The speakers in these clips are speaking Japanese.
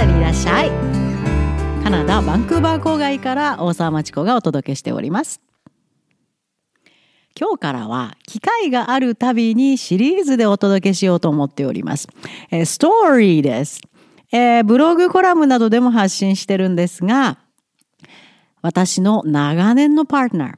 ダにいらっしゃい。カナダバンクーバー郊外から大沢町子がお届けしております。今日からは機会があるたびにシリーズでお届けしようと思っております。えー、ストーリーです、えー、ブログコラムなどでも発信してるんですが、私の長年のパートナー、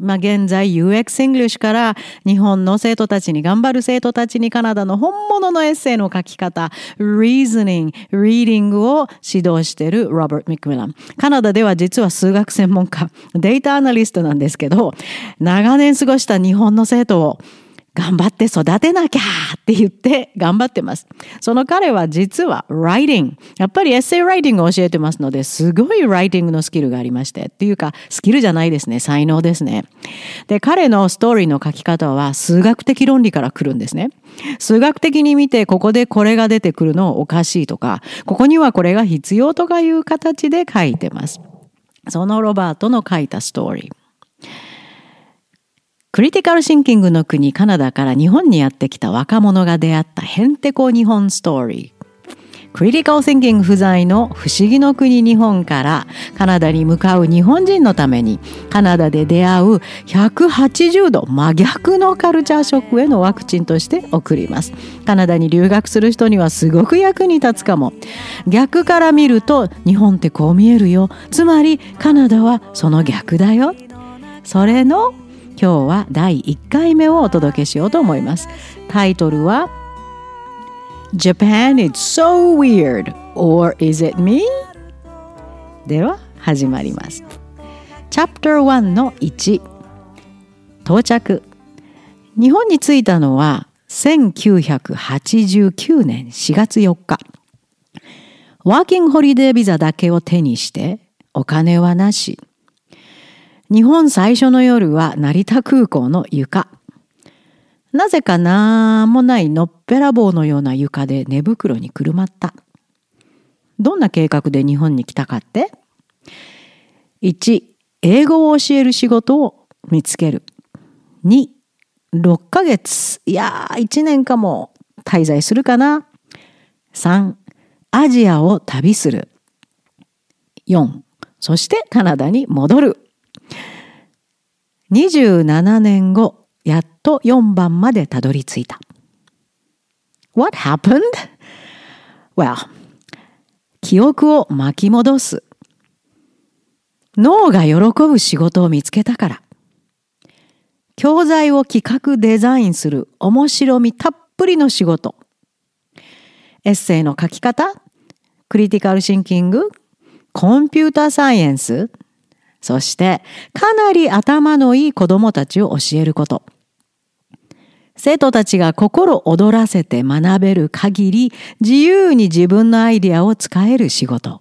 まあ、現在 UX English から日本の生徒たちに頑張る生徒たちにカナダの本物のエッセイの書き方、Reasoning、Reading を指導しているロバート・ミクミラン。カナダでは実は数学専門家、データアナリストなんですけど、長年過ごした日本の生徒を頑張って育てなきゃって言って頑張ってます。その彼は実は writing。やっぱりエッセイライティングを教えてますので、すごいライティングのスキルがありまして。っていうか、スキルじゃないですね。才能ですね。で、彼のストーリーの書き方は数学的論理から来るんですね。数学的に見て、ここでこれが出てくるのおかしいとか、ここにはこれが必要とかいう形で書いてます。そのロバートの書いたストーリー。クリティカルシンキングの国カナダから日本にやってきた若者が出会ったヘンテコ日本ストーリー。クリティカルシンキング不在の不思議の国日本からカナダに向かう日本人のためにカナダで出会う180度真逆のカルチャーショックへのワクチンとして送ります。カナダに留学する人にはすごく役に立つかも。逆から見ると日本ってこう見えるよ。つまりカナダはその逆だよ。それの今日は第1回目をお届けしようと思います。タイトルは Japan is so weird or is it me? では始まります。Chapter 1の1到着日本に着いたのは1989年4月4日ワーキングホリデービザだけを手にしてお金はなし日本最初の夜は成田空港の床。なぜかなんもないのっぺらぼうのような床で寝袋にくるまった。どんな計画で日本に来たかって ?1、英語を教える仕事を見つける。2、6ヶ月、いやー1年かも滞在するかな。3、アジアを旅する。4、そしてカナダに戻る。27年後、やっと4番までたどり着いた。What happened? Well, 記憶を巻き戻す。脳が喜ぶ仕事を見つけたから。教材を企画デザインする面白みたっぷりの仕事。エッセイの書き方、クリティカルシンキング、コンピュータサイエンス、そしてかなり頭のいい子供たちを教えること。生徒たちが心躍らせて学べる限り自由に自分のアイディアを使える仕事。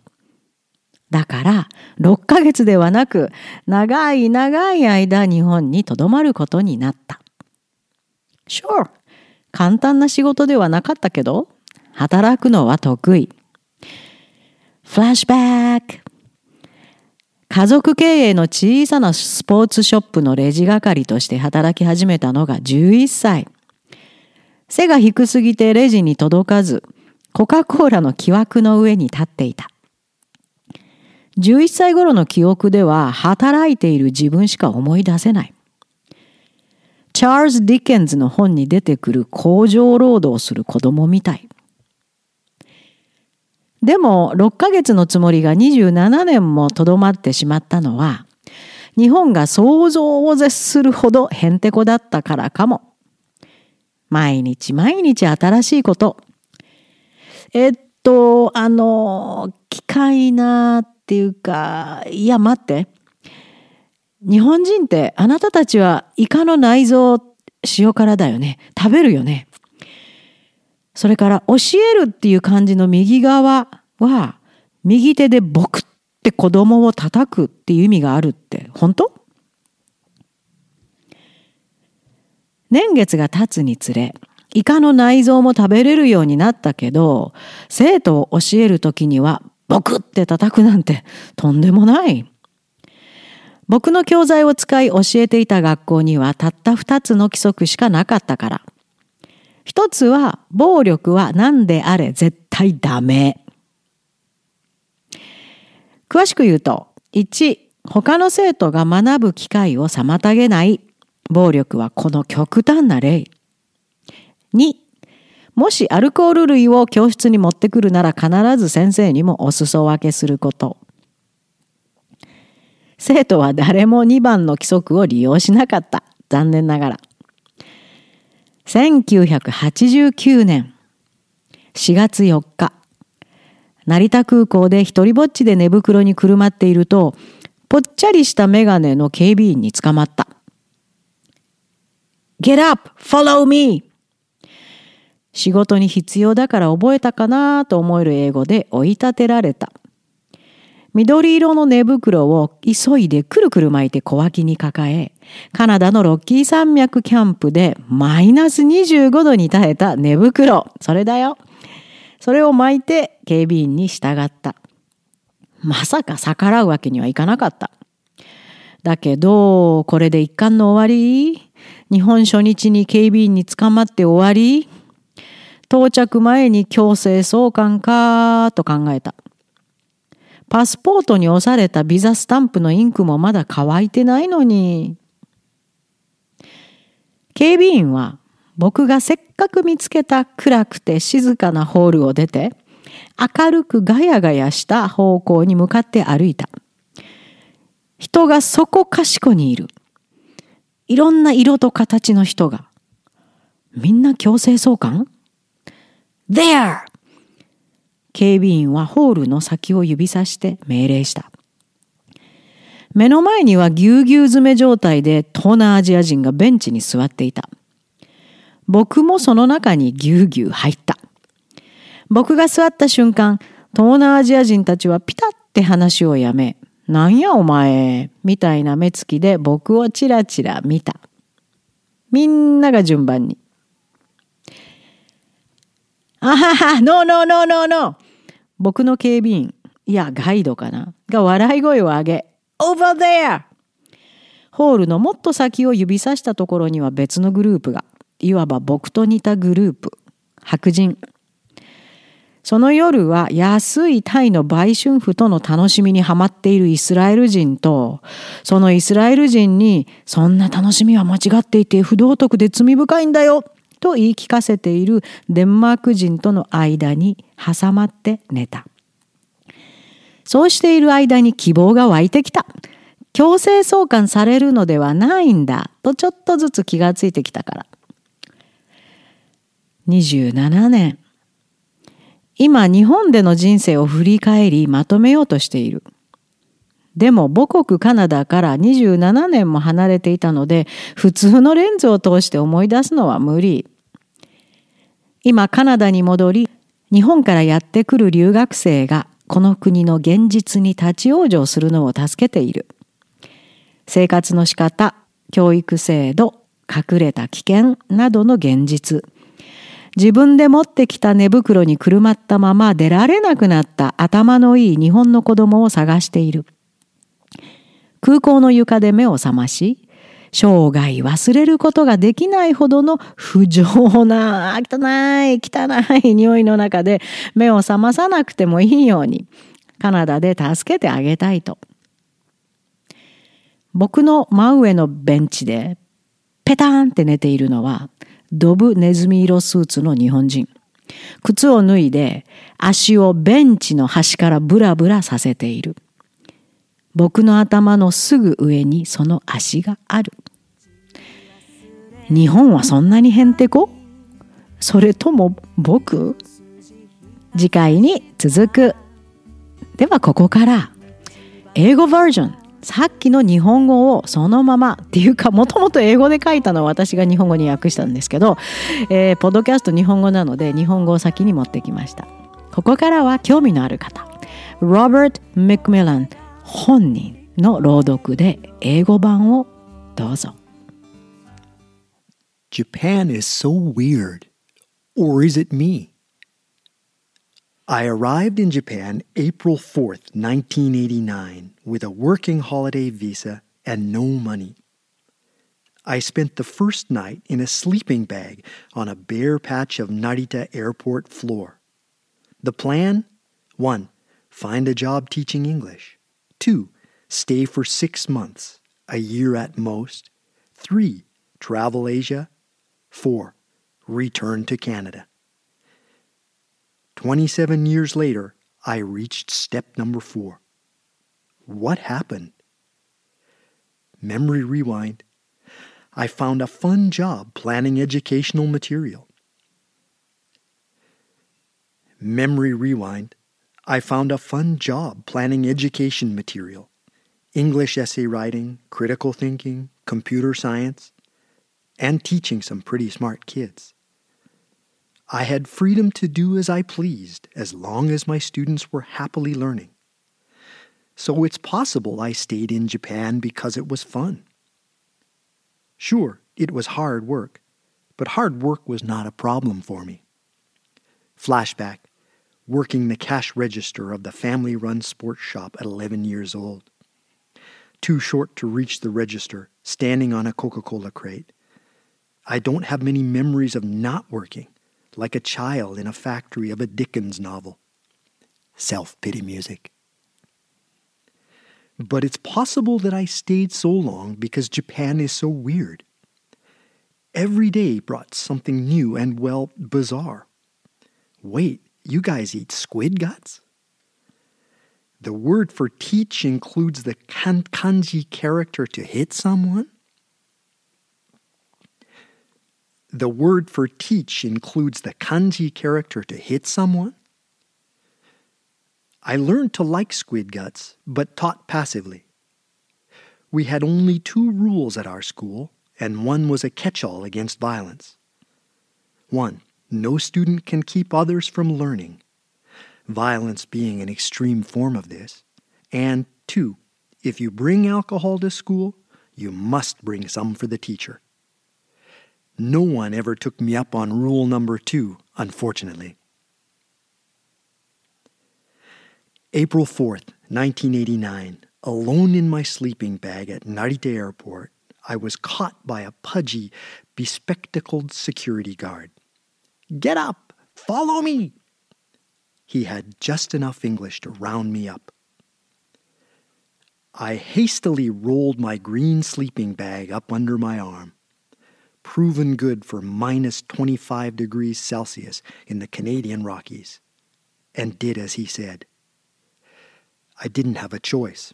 だから6ヶ月ではなく長い長い間日本に留まることになった。Sure 簡単な仕事ではなかったけど働くのは得意。フラッシュバック家族経営の小さなスポーツショップのレジ係として働き始めたのが11歳。背が低すぎてレジに届かず、コカ・コーラの木枠の上に立っていた。11歳頃の記憶では働いている自分しか思い出せない。チャールズ・ディケンズの本に出てくる工場労働する子供みたい。でも6ヶ月のつもりが27年もとどまってしまったのは日本が想像を絶するほどへんてこだったからかも。毎日毎日新しいこと。えっと、あの、機械なっていうか、いや待って。日本人ってあなたたちはイカの内臓塩辛だよね。食べるよね。それから教えるっていう漢字の右側は右手で僕って子供を叩くっていう意味があるって本当？年月が経つにつれイカの内臓も食べれるようになったけど生徒を教える時には僕って叩くなんてとんでもない。僕の教材を使い教えていた学校にはたった二つの規則しかなかったから。一つは暴力は何であれ絶対ダメ。詳しく言うと、1、他の生徒が学ぶ機会を妨げない暴力はこの極端な例。2、もしアルコール類を教室に持ってくるなら必ず先生にもお裾分けすること。生徒は誰も2番の規則を利用しなかった。残念ながら。1989年4月4日、成田空港で一人ぼっちで寝袋にくるまっていると、ぽっちゃりしたメガネの警備員に捕まった。Get up! Follow me! 仕事に必要だから覚えたかなと思える英語で追い立てられた。緑色の寝袋を急いでくるくる巻いて小脇に抱え、カナダのロッキー山脈キャンプでマイナス25度に耐えた寝袋。それだよ。それを巻いて警備員に従った。まさか逆らうわけにはいかなかった。だけど、これで一巻の終わり？日本初日に警備員に捕まって終わり？到着前に強制送還か？と考えた。パスポートに押されたビザスタンプのインクもまだ乾いてないのに。警備員は僕がせっかく見つけた暗くて静かなホールを出て明るくガヤガヤした方向に向かって歩いた。人がそこかしこにいる。いろんな色と形の人が。みんな強制送還 ?There! 警備員はホールの先を指さして命令した。目の前にはぎゅうぎゅう詰め状態で東南アジア人がベンチに座っていた。僕もその中にぎゅうぎゅう入った。僕が座った瞬間、東南アジア人たちはピタって話をやめ、なんやお前、みたいな目つきで僕をチラチラ見た。みんなが順番に。あはは、ノーノーノーノーノー僕の警備員、いや、ガイドかな？が笑い声を上げ、Over there! ホールのもっと先を指さしたところには別のグループが、いわば僕と似たグループ、白人。その夜は安いタイの売春婦との楽しみにはまっているイスラエル人と、そのイスラエル人に、そんな楽しみは間違っていて不道徳で罪深いんだよと言い聞かせているデンマーク人との間に挟まって寝た。そうしている間に希望が湧いてきた。強制送還されるのではないんだとちょっとずつ気がついてきたから。27年。今日本での人生を振り返りまとめようとしている。でも母国カナダから27年も離れていたので普通のレンズを通して思い出すのは無理。今カナダに戻り日本からやってくる留学生がこの国の現実に立ち往生するのを助けている。生活の仕方、教育制度、隠れた危険などの現実。自分で持ってきた寝袋にくるまったまま出られなくなった頭のいい日本の子供を探している。空港の床で目を覚まし、生涯忘れることができないほどの不浄な、汚い、汚い匂いの中で目を覚まさなくてもいいように、カナダで助けてあげたいと。僕の真上のベンチで、ペタンって寝ているのは、ドブネズミ色スーツの日本人。靴を脱いで足をベンチの端からブラブラさせている。僕の頭のすぐ上にその足がある。日本はそんなにへんてこ？それとも僕？次回に続く。ではここから。英語バージョンさっきの日本語をそのままっていうかもともと英語で書いたのは私が日本語に訳したんですけど、えー、ポッドキャスト日本語なので日本語を先に持ってきました。ここからは興味のある方。ロバート・メクミラン本人の朗読で英語版をどうぞ。Japan is so weird. Or is it me? I arrived in Japan April 4th, 1989, with a working holiday visa and no money. I spent the first night in a sleeping bag on a bare patch of Narita airport floor. The plan? 1. Find a job teaching English. 2. Stay for six months, a year at most. 3. Travel Asia. 4. Return to Canada. 27 years later, I reached step number 4. What happened? Memory rewind. I found a fun job planning educational material. Memory rewind. I found a fun job planning education material. English essay writing, critical thinking, computer science, and teaching some pretty smart kids. I had freedom to do as I pleased as long as my students were happily learning. So it's possible I stayed in Japan because it was fun. Sure, it was hard work, but hard work was not a problem for me. Flashback working the cash register of the family run sports shop at 11 years old. Too short to reach the register, standing on a Coca Cola crate. I don't have many memories of not working, like a child in a factory of a Dickens novel. Self pity music. But it's possible that I stayed so long because Japan is so weird. Every day brought something new and, well, bizarre. Wait, you guys eat squid guts? The word for teach includes the kan- kanji character to hit someone? The word for teach includes the kanji character to hit someone? I learned to like squid guts, but taught passively. We had only two rules at our school, and one was a catch all against violence. One, no student can keep others from learning, violence being an extreme form of this. And two, if you bring alcohol to school, you must bring some for the teacher. No one ever took me up on rule number two, unfortunately. April 4th, 1989, alone in my sleeping bag at Narita Airport, I was caught by a pudgy, bespectacled security guard. Get up! Follow me! He had just enough English to round me up. I hastily rolled my green sleeping bag up under my arm, proven good for minus 25 degrees Celsius in the Canadian Rockies, and did as he said. I didn't have a choice.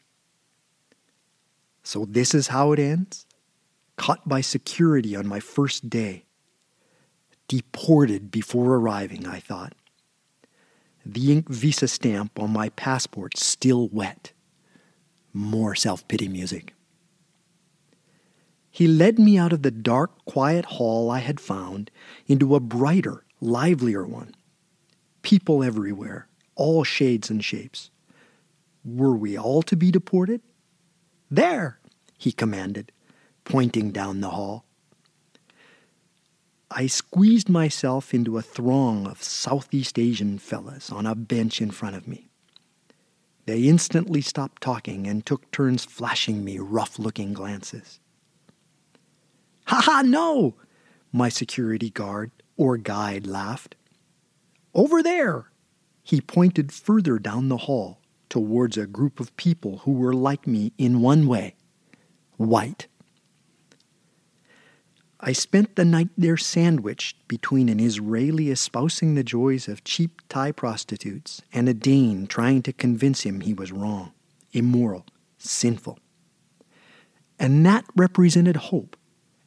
So this is how it ends? Caught by security on my first day deported before arriving, I thought. The ink visa stamp on my passport still wet. More self pity music. He led me out of the dark, quiet hall I had found into a brighter, livelier one. People everywhere, all shades and shapes. Were we all to be deported? There, he commanded, pointing down the hall. I squeezed myself into a throng of Southeast Asian fellas on a bench in front of me. They instantly stopped talking and took turns flashing me rough looking glances. Ha ha, no! My security guard or guide laughed. Over there! He pointed further down the hall towards a group of people who were like me in one way white. I spent the night there sandwiched between an Israeli espousing the joys of cheap Thai prostitutes and a Dane trying to convince him he was wrong, immoral, sinful. And that represented hope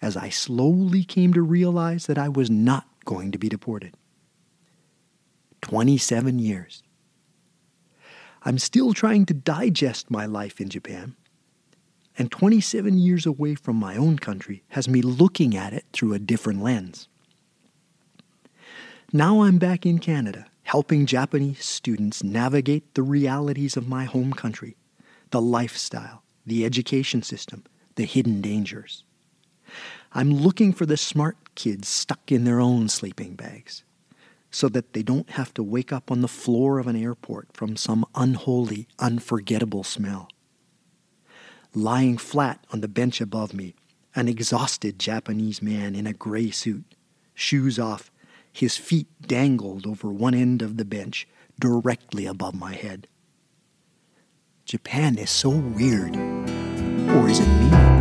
as I slowly came to realize that I was not going to be deported. 27 years. I'm still trying to digest my life in Japan and 27 years away from my own country has me looking at it through a different lens. Now I'm back in Canada, helping Japanese students navigate the realities of my home country, the lifestyle, the education system, the hidden dangers. I'm looking for the smart kids stuck in their own sleeping bags so that they don't have to wake up on the floor of an airport from some unholy, unforgettable smell lying flat on the bench above me, an exhausted Japanese man in a gray suit, shoes off, his feet dangled over one end of the bench directly above my head. Japan is so weird. Or is it me?